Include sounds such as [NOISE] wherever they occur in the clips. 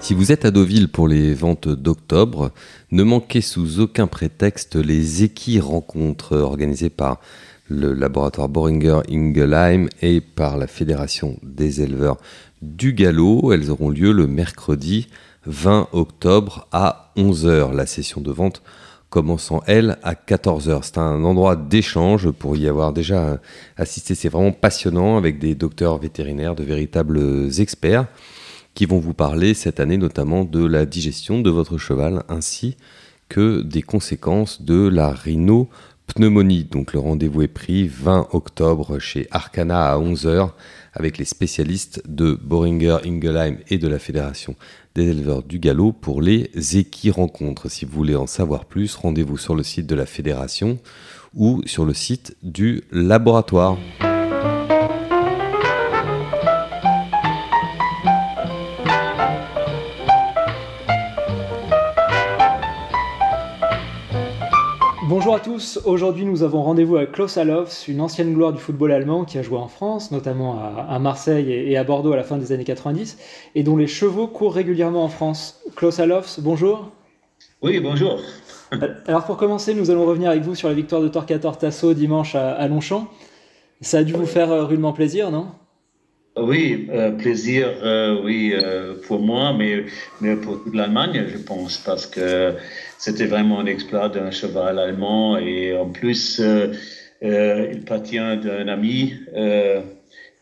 Si vous êtes à Deauville pour les ventes d'octobre, ne manquez sous aucun prétexte les équis rencontres organisées par le laboratoire Boringer Ingelheim et par la Fédération des éleveurs du galop. Elles auront lieu le mercredi 20 octobre à 11h. La session de vente commençant, elle, à 14h. C'est un endroit d'échange pour y avoir déjà assisté. C'est vraiment passionnant avec des docteurs vétérinaires, de véritables experts qui vont vous parler cette année notamment de la digestion de votre cheval ainsi que des conséquences de la rhinopneumonie. Donc le rendez-vous est pris 20 octobre chez Arcana à 11h avec les spécialistes de Boringer Ingelheim et de la Fédération des éleveurs du galop pour les équis-rencontres. Si vous voulez en savoir plus, rendez-vous sur le site de la Fédération ou sur le site du laboratoire. Bonjour à tous, aujourd'hui nous avons rendez-vous avec Klaus Allofs, une ancienne gloire du football allemand qui a joué en France, notamment à, Marseille et à Bordeaux à la fin des années 90, et dont les chevaux courent régulièrement en France. Klaus Allofs, bonjour. Oui, bonjour. [LAUGHS] Alors pour commencer, nous allons revenir avec vous sur la victoire de Torquator Tasso dimanche à, Longchamp. Ça a dû vous faire euh, rudement plaisir, non? Oui, euh, plaisir, euh, oui, pour moi, mais, mais pour toute l'Allemagne, je pense, parce que c'était vraiment un exploit d'un cheval allemand et en plus, euh, euh, il appartient d'un ami. Euh,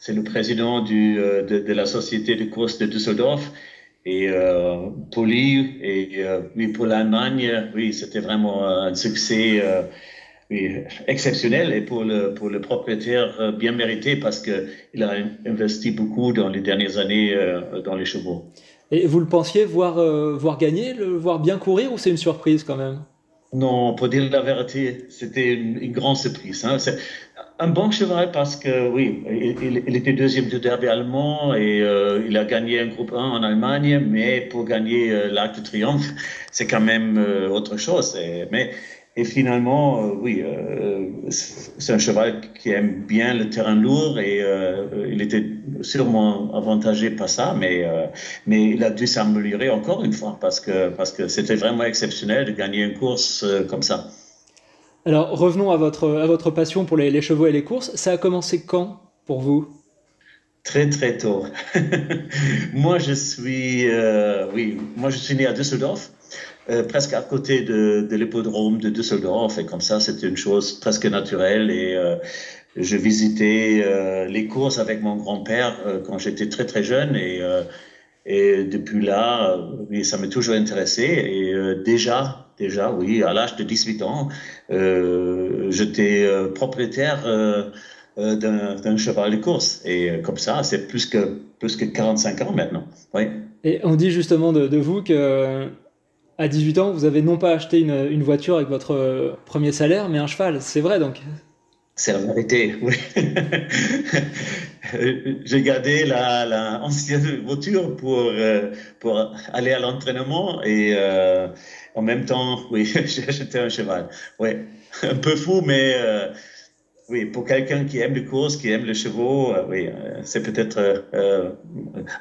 c'est le président de, la société de course de Düsseldorf. Et pour lui et oui, pour l'Allemagne, oui, c'était vraiment un succès exceptionnel et pour le, pour le propriétaire bien mérité parce qu'il a investi beaucoup dans les dernières années dans les chevaux. Et vous le pensiez voir, euh, voir gagner, le voir bien courir ou c'est une surprise quand même? Non, pour dire la vérité, c'était une, grande surprise. Hein. Un bon cheval parce que, oui, il, était deuxième du derby allemand et euh, il a gagné un groupe 1 en Allemagne, mais pour gagner euh, l'Arc de Triomphe, [LAUGHS] c'est quand même autre chose. mais et finalement, euh, oui, euh, c'est un cheval qui aime bien le terrain lourd et euh, il était sûrement avantagé par ça, mais, mais il a dû s'améliorer encore une fois parce que parce que c'était vraiment exceptionnel de gagner une course comme ça. Alors revenons à votre, à votre passion pour les, les chevaux et les courses. Ça a commencé quand pour vous? Très très tôt. [LAUGHS] moi je suis, oui, moi je suis né à Düsseldorf. Euh, presque à côté de, de l'hippodrome de Düsseldorf. Et comme ça, c'était une chose presque naturelle. Et euh, je visitais euh, les courses avec mon grand-père quand j'étais très très jeune. Et, depuis là, ça m'a toujours intéressé. Et déjà, déjà, oui, à l'âge de 18 ans, j'étais propriétaire d'un cheval de course. Et comme ça, c'est plus que, plus que 45 ans maintenant. Oui. Et on dit justement de, de vous que à 18 ans, vous avez non pas acheté une, voiture avec votre euh, premier salaire, mais un cheval. C'est vrai donc C'est la vérité, [LAUGHS] oui. [LAUGHS] J'ai gardé la, ancienne voiture pour, euh, pour aller à l'entraînement et euh, en même temps, oui, [LAUGHS] j'ai acheté un cheval. Oui, un peu fou, mais oui, pour quelqu'un qui aime les courses, qui aime les chevaux, euh, oui, euh, c'est peut-être euh,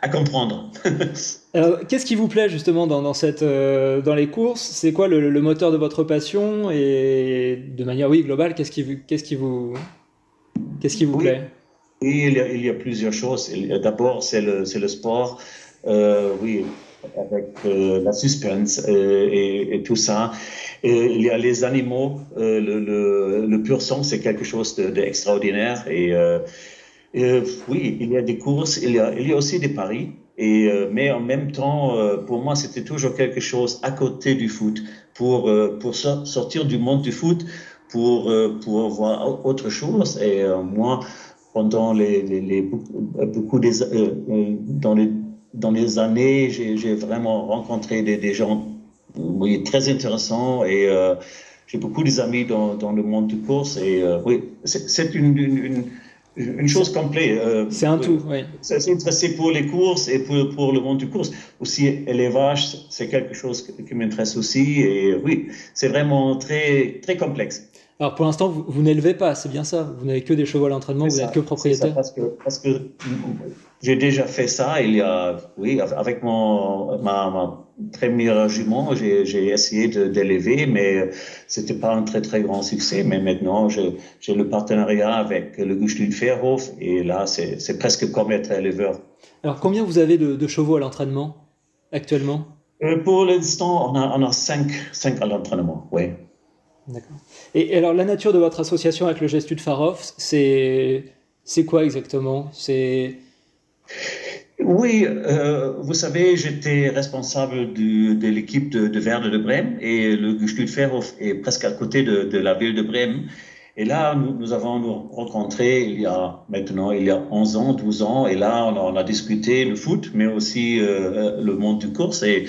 à comprendre. [LAUGHS] Alors, qu'est-ce qui vous plaît justement dans, dans cette, dans les courses? C'est quoi le, moteur de votre passion? Et de manière, oui, globale, qu'est-ce qui, qu'est-ce qui vous, qu'est-ce qui vous plaît? Oui, il y, a, il y, a, plusieurs choses. D'abord, c'est le, c'est le sport. oui, avec euh, la suspense euh, et, tout ça. Il y a les animaux, euh, le, pur sang, c'est quelque chose d'extraordinaire. De, et, et, oui, il y a des courses, il y a, aussi des paris. Mais en même temps, pour moi, c'était toujours quelque chose à côté du foot, pour, sortir du monde du foot, pour, voir autre chose. Et moi, pendant beaucoup des, dans les dans les années, j'ai vraiment rencontré des, des gens oui, très intéressants et euh, j'ai beaucoup d'amis dans, dans, le monde de course et euh, oui, c'est une, une, une, chose complète. Euh, c'est un tout, oui. C'est pour les courses et pour, pour, le monde de course. Aussi, l'élevage, c'est quelque chose qui m'intéresse aussi et oui, c'est vraiment très, très complexe. Alors pour l'instant, vous, n'élevez pas, c'est bien ça Vous n'avez que des chevaux à l'entraînement, vous n'êtes que propriétaire parce que, parce que j'ai déjà fait ça il y a, oui, avec mon, ma, première jument, j'ai essayé d'élever, mais c'était pas un très très grand succès. Mais maintenant, j'ai le partenariat avec le Gustl Fairhof et là, c'est presque comme être éleveur. Alors combien vous avez de, chevaux à l'entraînement actuellement? Euh, Pour l'instant, on a, on a cinq, cinq à l'entraînement, oui. D'accord. Et, alors, la nature de votre association avec le Gestud Farof, c'est, c'est quoi exactement? C'est. Oui, euh, vous savez, j'étais responsable de l'équipe de, de Verde de Brême et le Gestud Farof est presque à côté de, la ville de Brême. Et là, nous, avons nous rencontré il y a maintenant, il y a 11 ans, 12 ans, et là, on a, discuté le foot, mais aussi euh, le monde du course. Et,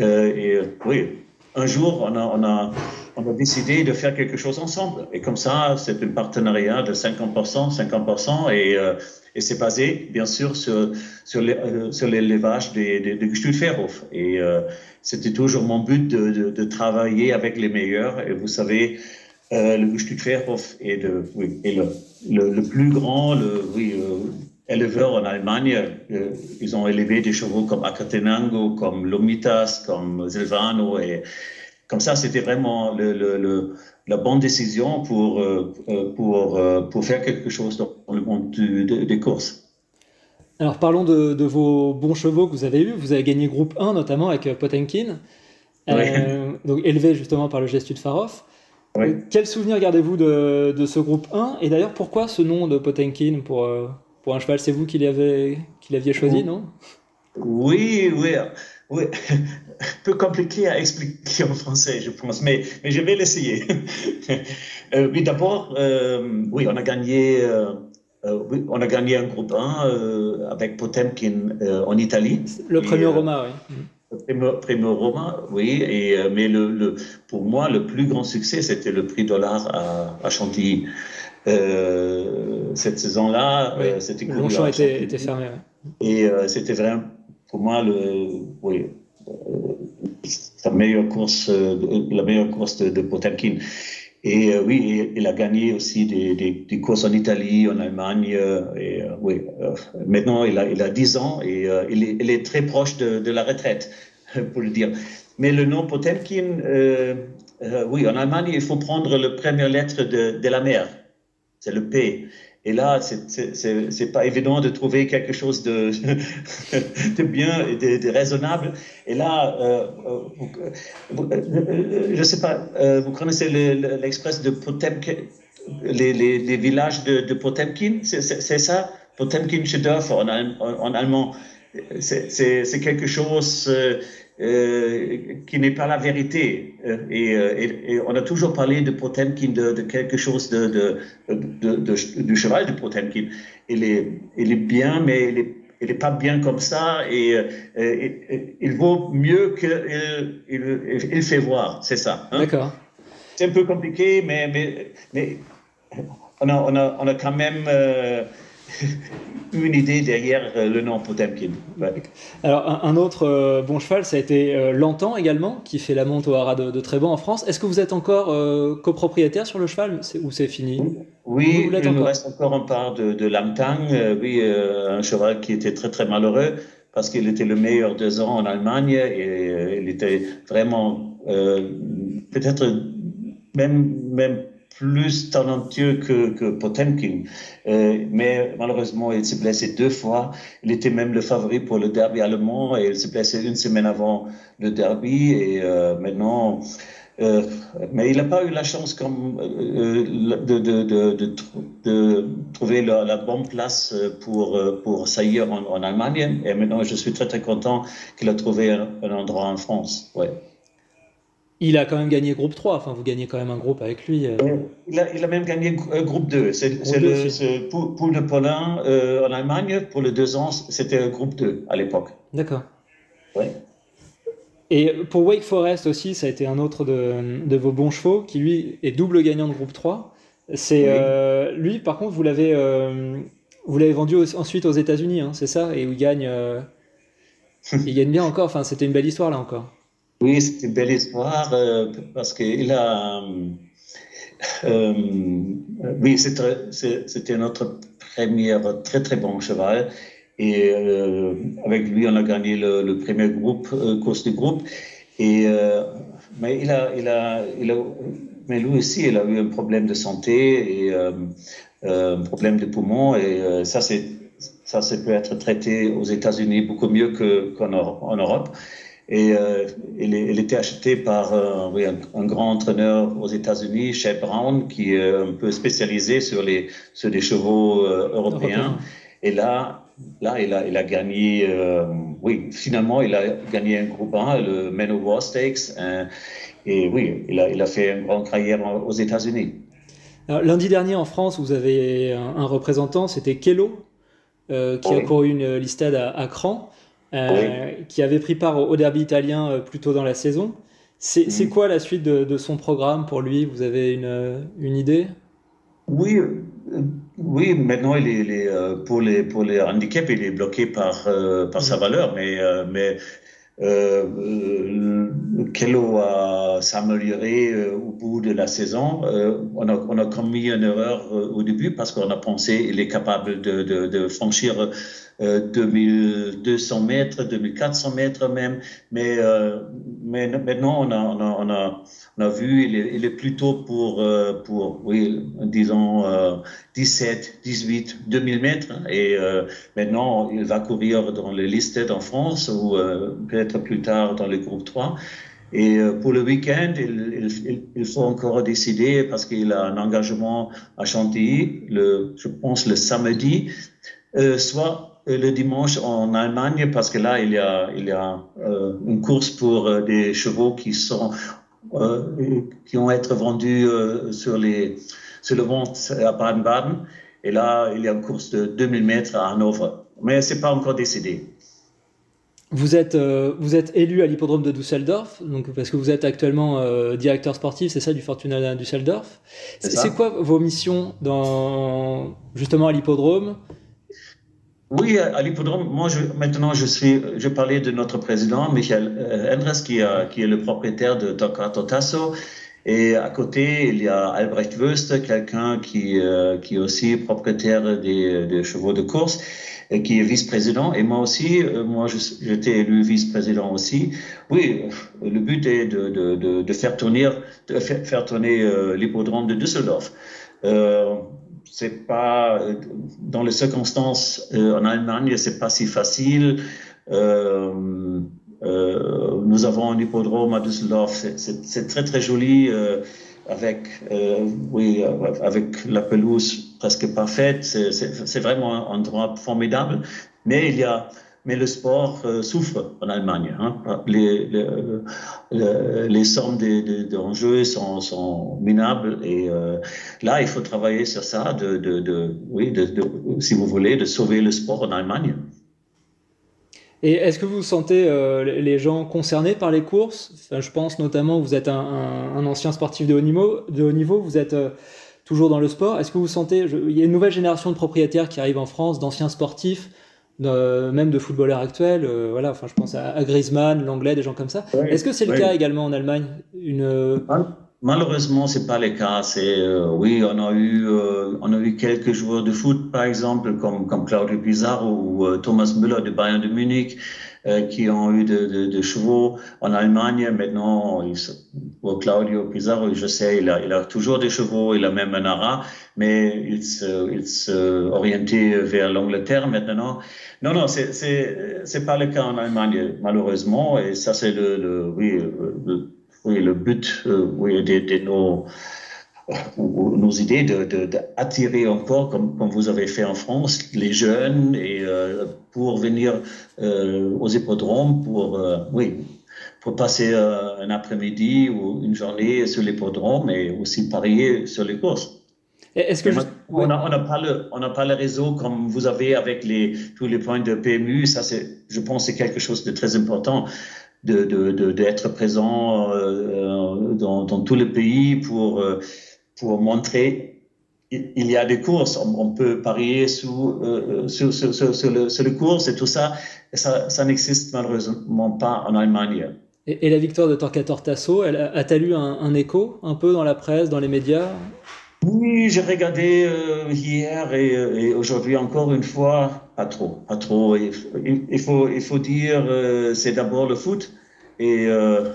euh, et oui, un jour, on a on a décidé de faire quelque chose ensemble. Et comme ça, c'est un partenariat de 50%, 50%, et, euh, et c'est basé, bien sûr, sur, sur euh, l'élevage des, des, Et euh, c'était toujours mon but de, travailler avec les meilleurs. Et vous savez, le Gestütferhof est, le, le, plus grand le, oui, éleveur en Allemagne. ils ont élevé des chevaux comme Acatenango, comme Lomitas, comme Silvano et comme ça, c'était vraiment le, la bonne décision pour, euh, euh, pour, euh, pour faire quelque chose dans le monde des courses. Alors parlons de, vos bons chevaux que vous avez eus. Vous avez gagné groupe 1 notamment avec Potemkin, donc élevé justement par le gestu de Farof. Quel souvenir gardez-vous de, de, ce groupe 1 Et d'ailleurs, pourquoi ce nom de Potemkin pour, pour un cheval? C'est vous qui l'aviez choisi, non? Oui, oui. Oui, un [LAUGHS] peu compliqué à expliquer en français, je pense, mais, mais je vais l'essayer. [LAUGHS] euh, oui, d'abord, euh, oui, on a gagné, euh, oui, on a gagné un groupe 1 avec Potemkin en Italie. Le premier Roma, oui. Le premier Roma, oui, et, mais le, le, pour moi, le plus grand succès, c'était le prix dollar à, à Chantilly. cette saison-là, c'était Longchamp était, était fermé. Et c'était vraiment pour moi, oui, euh, la meilleure course, euh, la meilleure course de, Potemkin. Et euh, oui, il a gagné aussi des, courses en Italie, en Allemagne. et oui, maintenant il a, il a 10 ans et il est, très proche de, de, la retraite, [LAUGHS] pour le dire. Mais le nom Potemkin, oui, en Allemagne, il faut prendre la première lettre de, de la mer. C'est le P. Et là, c'est pas évident de trouver quelque chose de, [LAUGHS] de bien et de, raisonnable. Et là, euh, euh, euh, je sais pas, vous connaissez l'express de Potemkin, les, les, les, villages de, de Potemkin, c'est ça? Potemkin en, en, en allemand. C'est quelque chose euh, qui n'est pas la vérité. Euh, euh, et, on a toujours parlé de Potemkin, de, de quelque chose de, de, du cheval de Potemkin. Il est, il est bien, mais il n'est il est pas bien comme ça. Et, il vaut mieux qu'il il, il, fait voir. C'est ça. Hein. D'accord. C'est un peu compliqué, mais, mais, mais on, a, on, a, on a quand même [LAUGHS] une idée derrière euh, le nom Potemkin. Alors, un, autre euh, bon cheval, ça a été euh, Lantan également, qui fait la monte au haras de, de en France. Est-ce que vous êtes encore copropriétaire sur le cheval? Ou c'est fini? Oui, il nous reste encore un part de, de Lamtang, oui, un cheval qui était très très malheureux parce qu'il était le meilleur deux ans en Allemagne et il était vraiment peut-être même, même plus talentueux que, que Potemkin. Euh, mais malheureusement, il s'est blessé deux fois. Il était même le favori pour le derby allemand et il s'est blessé une semaine avant le derby. Et euh, maintenant, euh, mais il n'a pas eu la chance comme, euh, de, de, de, de, trouver la, bonne place pour, pour saillir en, en, Allemagne. Et maintenant, je suis très très content qu'il a trouvé un, un endroit en France. Ouais il a quand même gagné groupe 3, enfin vous gagnez quand même un groupe avec lui. Euh. Il, a, il, a, même gagné euh, groupe 2. C'est le poule de Paulin euh, en Allemagne, pour les deux ans, c'était groupe 2 à l'époque. D'accord. Ouais. Et pour Wake Forest aussi, ça a été un autre de, de, vos bons chevaux, qui lui est double gagnant de groupe 3. C'est lui, par contre, vous l'avez vous l'avez vendu ensuite aux États-Unis, hein, c'est ça? Et où il gagne, [LAUGHS] il gagne bien encore. Enfin, c'était une belle histoire là encore. Oui, c'est une belle histoire euh, parce qu'il a. oui, c'était notre premier très très bon cheval. Et avec lui, on a gagné le, premier groupe, course du groupe. Et, mais il a, il a, mais lui aussi, il a eu un problème de santé et un problème de poumon. Et ça, ça, ça peut être traité aux États-Unis beaucoup mieux qu'en en Europe. Et euh, il, était acheté par euh, oui, un, grand entraîneur aux États-Unis, Chef Brown, qui est un peu spécialisé sur les, sur les chevaux euh, européens. Et là, là il, a, il a gagné, oui, finalement, il a gagné un groupe 1, le Manowar Stakes. et oui, il a, il a fait une grande carrière aux États-Unis. Lundi dernier en France, vous avez un, un représentant, c'était Kello, euh, qui a couru une listade à, Cran, euh, qui avait pris part au, derby italien euh, plus tôt dans la saison. C'est mm. quoi la suite de, son programme pour lui? Vous avez une, une idée? Oui, oui, maintenant, il est, pour, les, pour les il est bloqué par, par sa mm. valeur, mais, mais euh, Kello a s'amélioré au bout de la saison. on, a, on, a, commis une erreur au début parce qu'on a pensé qu'il est capable de, de, de franchir 2200 mètres, 2400 mètres même. Mais, mais maintenant, on a, vu, il est, plutôt pour, pour oui, disons, 17, 18, 2000 mètres. Et maintenant, il va courir dans les listes en France ou peut-être plus tard dans le groupe 3. Et euh, pour le week-end, il, faut encore décider parce qu'il a un engagement à Chantilly, je pense le samedi, euh, soit euh, le dimanche en Allemagne parce que là, il y a, il y a une course pour des chevaux qui sont qui ont été vendus sur, les, sur le ventre à Baden-Baden. Et là, il y a une course de 2000 mètres à Hanovre. Mais c'est pas encore décidé. Vous êtes, euh, vous êtes élu à l'hippodrome de Düsseldorf, donc, parce que vous êtes actuellement euh, directeur sportif, c'est ça, du Fortuna Düsseldorf. C'est quoi vos missions dans, justement à l'hippodrome? Oui, à l'hippodrome, moi je, maintenant je suis, je parlais de notre président, Michael euh, Endres, qui, qui est le propriétaire de Toccato Tasso. Et à côté, il y a Albrecht Wöst, quelqu'un qui, qui est aussi propriétaire des, des chevaux de course qui est vice-président. Et moi aussi, euh, moi, j'étais élu vice-président aussi. Oui, le but est de, de, de, faire tourner, de faire tourner euh, l'hippodrome de Düsseldorf. Euh, c'est pas dans les circonstances euh, en Allemagne, c'est pas si facile. Euh, nous avons un hippodrome à Düsseldorf, c'est très très joli avec, euh, oui, avec la pelouse presque parfaite. C'est vraiment un endroit formidable. Mais il y a, mais le sport euh, souffre en Allemagne. Hein. Les, les, les, sommes d'enjeux de, sont, sont, minables et euh, là, il faut travailler sur ça, de, de, de oui, si vous voulez, de sauver le sport en Allemagne. Et est-ce que vous sentez euh, les gens concernés par les courses? Je pense notamment, vous êtes un, ancien sportif de haut niveau, de haut niveau vous êtes euh, toujours dans le sport. Est-ce que vous sentez, il y a une nouvelle génération de propriétaires qui arrive en France, d'anciens sportifs, même de footballeurs actuels, euh, voilà, enfin je pense à, Griezmann, l'anglais, des gens comme ça. Est-ce que c'est le cas également en Allemagne? Une, Malheureusement, c'est pas le cas. C'est euh, oui, on a eu euh, on a eu quelques joueurs de foot, par exemple, comme comme Claudio Pizarro ou euh, Thomas Müller de Bayern de Munich, qui ont eu de, de, de, chevaux en Allemagne. Maintenant, il, pour Claudio Pizarro, je sais, il a toujours des chevaux, il a même un ara, mais il se il se orienté vers l'Angleterre maintenant. Non, non, c'est pas le cas en Allemagne, malheureusement, et ça c'est le, oui oui, le but euh, oui, de, nos, nos idées d'attirer de, de encore, comme, vous avez fait en France, les jeunes et euh, pour venir euh, aux hippodromes pour, oui, pour passer euh, un après-midi ou une journée sur l'hippodrome et aussi parier sur les courses. Est-ce que on n'a pas le on n'a pas le réseau comme vous avez avec les tous les points de PMU ça c'est je pense c'est quelque chose de très important d'être de, de, présent euh, dans, dans tous les pays pour, euh, pour montrer il y a des courses, on, peut parier sous, euh, sur, sur, sur, le, et tout ça. Et ça, ça n'existe malheureusement pas en Allemagne. Et, la victoire de Torquator Tasso, a-t-elle eu un, écho un peu dans la presse, dans les médias? Oui, j'ai regardé euh, hier et, aujourd'hui encore une fois, pas trop, pas trop. Il, faut, il faut dire, euh, c'est d'abord le foot et, euh,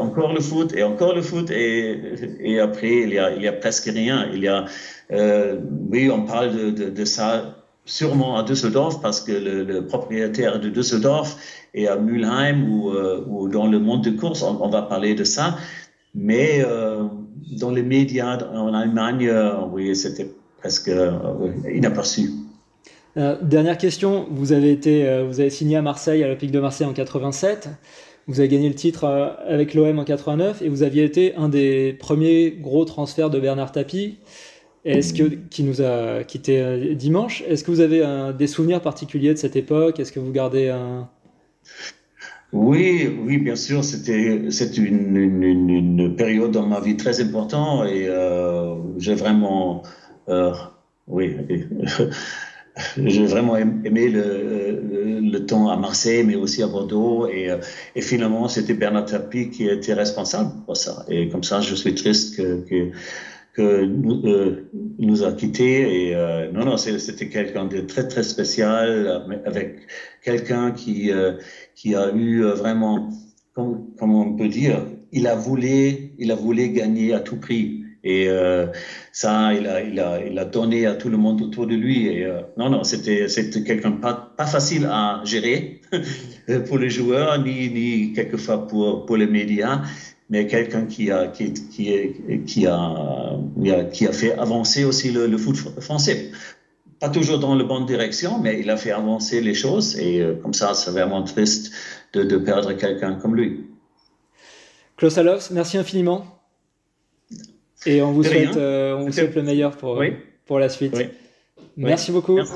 encore le foot et encore le foot et, après il y, a, il presque rien. Il y a, oui, on parle de ça sûrement à Düsseldorf parce que le, propriétaire de Düsseldorf est à Mülheim ou, euh, ou, dans le monde de course, on, va parler de ça. Mais euh, dans les médias en Allemagne, euh, c'était presque inaperçu. dernière question, vous avez, été, vous avez signé à Marseille, à l'Olympique de Marseille en 87. Vous avez gagné le titre avec l'OM en 89 et vous aviez été un des premiers gros transferts de Bernard Tapie. Qui nous a quitté dimanche Est-ce que vous avez des souvenirs particuliers de cette époque? Est-ce que vous gardez un oui, oui, bien sûr, c'était c'est une, une, période dans ma vie très importante et euh, j'ai vraiment euh, oui [LAUGHS] j'ai vraiment aimé le, le, temps à Marseille, mais aussi à Bordeaux. Et, et finalement, c'était Bernard Tapie qui était responsable pour ça. Et comme ça, je suis triste que euh, nous a quittés. Et euh, non, non, c'était quelqu'un de très, très spécial, avec quelqu'un qui, euh, qui a eu vraiment, comment on peut dire, il a voulu, il a voulu gagner à tout prix. Et ça, il a, il, a, il a donné à tout le monde autour de lui. Et non, non, c'était quelqu'un pas, pas facile à gérer [LAUGHS] pour les joueurs, ni, ni quelquefois pour, pour les médias mais quelqu'un qui a, qui, qui, qui, a, qui a fait avancer aussi le, foot français. Pas toujours dans la bonne direction, mais il a fait avancer les choses et euh, comme ça, c'est vraiment triste de, de perdre quelqu'un comme lui. Klaus Alofs, merci infiniment. Et on vous, souhaite, euh, on vous souhaite le meilleur pour, pour la suite. Merci beaucoup. Merci.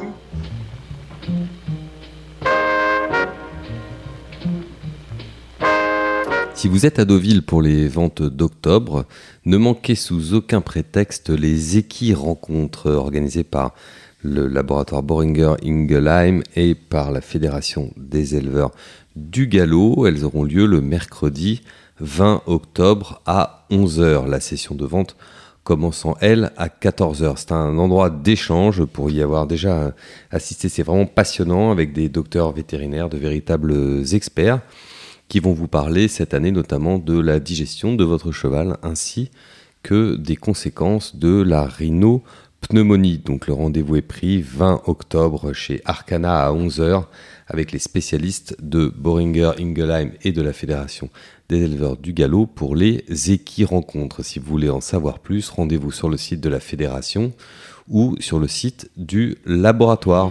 Si vous êtes à Deauville pour les ventes d'octobre, ne manquez sous aucun prétexte les équis rencontres organisées par le laboratoire Boringer Ingelheim et par la Fédération des éleveurs du galop. Elles auront lieu le mercredi 20 octobre à 11h. La session de vente commençant, elle, à 14h. C'est un endroit d'échange pour y avoir déjà assisté. C'est vraiment passionnant avec des docteurs vétérinaires, de véritables experts qui vont vous parler cette année notamment de la digestion de votre cheval ainsi que des conséquences de la rhinopneumonie. Donc le rendez-vous est pris 20 octobre chez Arcana à 11h avec les spécialistes de Boringer Ingelheim et de la Fédération des éleveurs du galop pour les équis rencontres. Si vous voulez en savoir plus, rendez-vous sur le site de la Fédération ou sur le site du laboratoire.